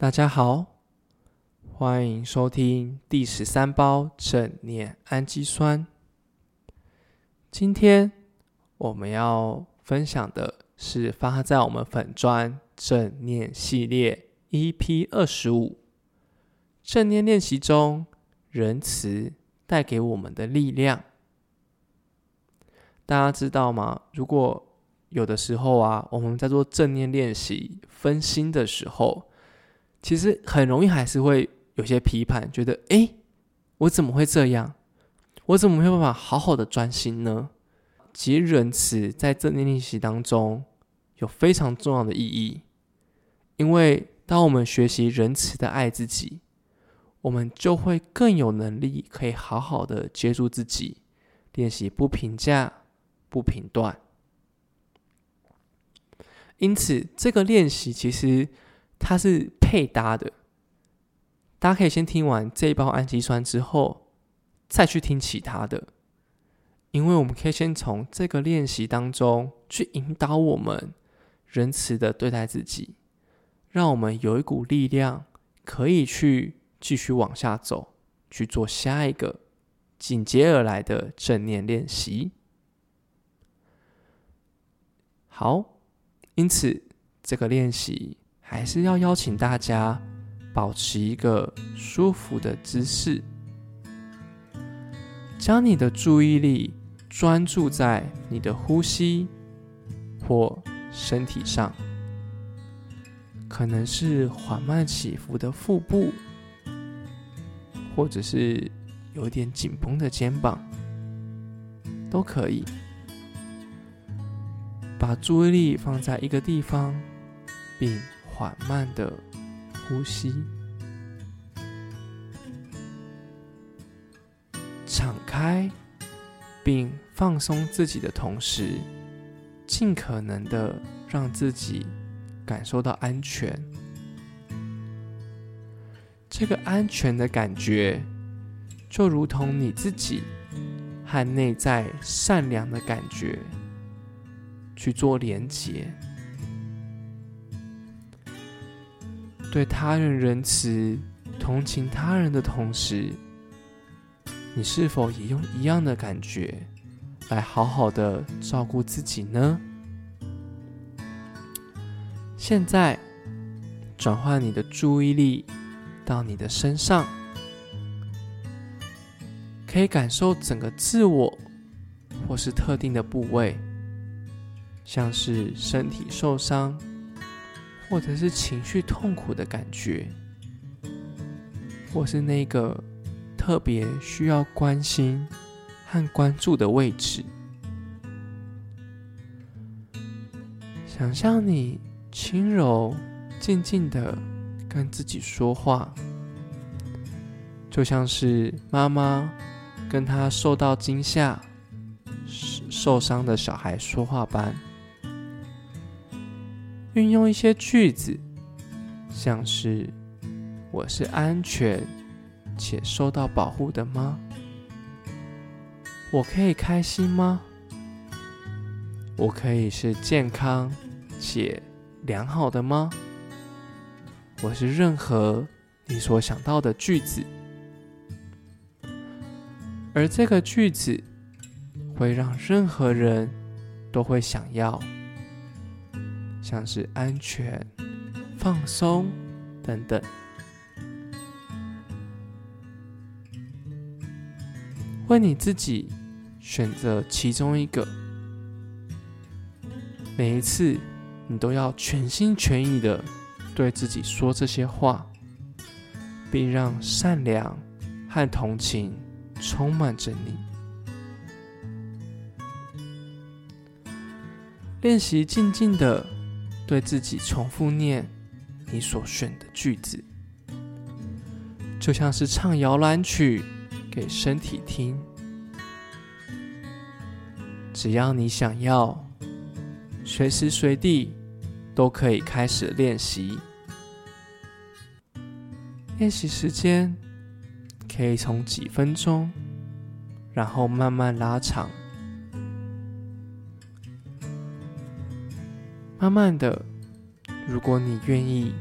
大家好，欢迎收听第十三包正念氨基酸。今天我们要分享的是发在我们粉砖正念系列 EP 二十五正念练习中，仁慈带给我们的力量。大家知道吗？如果有的时候啊，我们在做正念练习分心的时候，其实很容易还是会有些批判，觉得哎，我怎么会这样？我怎么没有办法好好的专心呢？其实仁慈在正念练习当中有非常重要的意义，因为当我们学习仁慈的爱自己，我们就会更有能力可以好好的接住自己，练习不评价、不评断。因此，这个练习其实它是配搭的。大家可以先听完这一包氨基酸之后，再去听其他的，因为我们可以先从这个练习当中去引导我们仁慈的对待自己，让我们有一股力量可以去继续往下走，去做下一个紧接而来的正念练习。好。因此，这个练习还是要邀请大家保持一个舒服的姿势，将你的注意力专注在你的呼吸或身体上，可能是缓慢起伏的腹部，或者是有点紧绷的肩膀，都可以。把注意力放在一个地方，并缓慢的呼吸，敞开并放松自己的同时，尽可能的让自己感受到安全。这个安全的感觉，就如同你自己和内在善良的感觉。去做连结，对他人仁慈、同情他人的同时，你是否也用一样的感觉来好好的照顾自己呢？现在，转换你的注意力到你的身上，可以感受整个自我或是特定的部位。像是身体受伤，或者是情绪痛苦的感觉，或是那个特别需要关心和关注的位置。想象你轻柔、静静的跟自己说话，就像是妈妈跟他受到惊吓、受伤的小孩说话般。运用一些句子，像是“我是安全且受到保护的吗？”“我可以开心吗？”“我可以是健康且良好的吗？”“我是任何你所想到的句子。”而这个句子会让任何人都会想要。像是安全、放松等等，为你自己选择其中一个。每一次，你都要全心全意的对自己说这些话，并让善良和同情充满着你。练习静静的。对自己重复念你所选的句子，就像是唱摇篮曲给身体听。只要你想要，随时随地都可以开始练习。练习时间可以从几分钟，然后慢慢拉长。慢慢的，如果你愿意，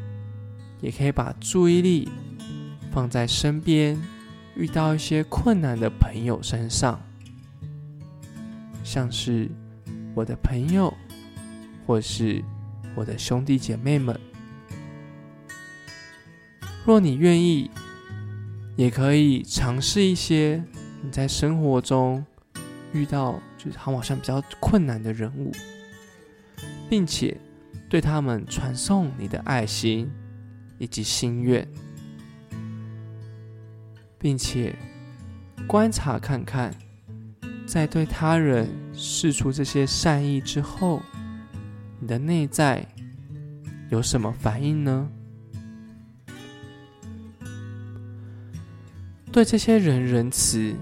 也可以把注意力放在身边遇到一些困难的朋友身上，像是我的朋友，或是我的兄弟姐妹们。若你愿意，也可以尝试一些你在生活中遇到就是好像比较困难的人物，并且对他们传送你的爱心以及心愿，并且观察看看，在对他人示出这些善意之后，你的内在有什么反应呢？对这些人仁慈，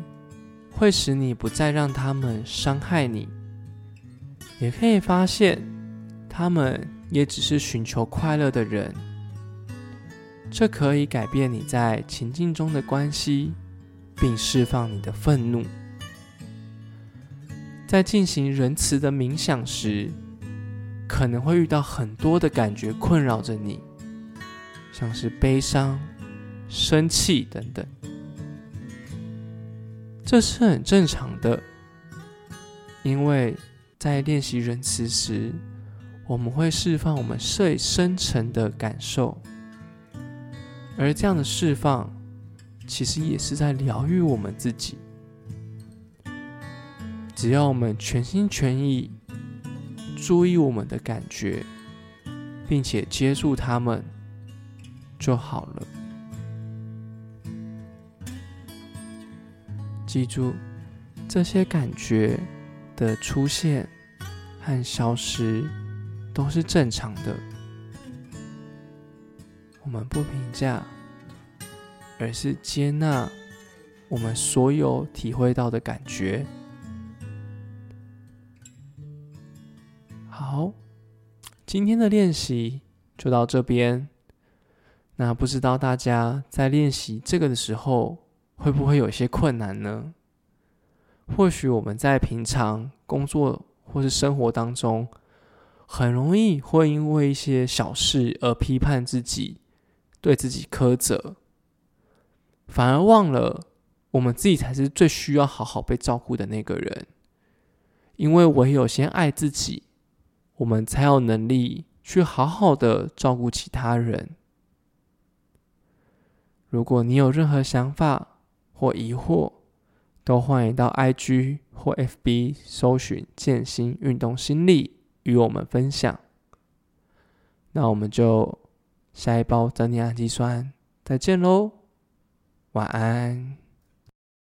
会使你不再让他们伤害你。也可以发现，他们也只是寻求快乐的人。这可以改变你在情境中的关系，并释放你的愤怒。在进行仁慈的冥想时，可能会遇到很多的感觉困扰着你，像是悲伤、生气等等。这是很正常的，因为在练习仁慈时，我们会释放我们最深层的感受，而这样的释放，其实也是在疗愈我们自己。只要我们全心全意注意我们的感觉，并且接住他们，就好了。记住，这些感觉的出现和消失都是正常的。我们不评价，而是接纳我们所有体会到的感觉。好，今天的练习就到这边。那不知道大家在练习这个的时候。会不会有些困难呢？或许我们在平常工作或是生活当中，很容易会因为一些小事而批判自己，对自己苛责，反而忘了我们自己才是最需要好好被照顾的那个人。因为唯有先爱自己，我们才有能力去好好的照顾其他人。如果你有任何想法，或疑惑，都欢迎到 IG 或 FB 搜寻“健心运动心力”与我们分享。那我们就下一包增添氨基酸，再见喽，晚安。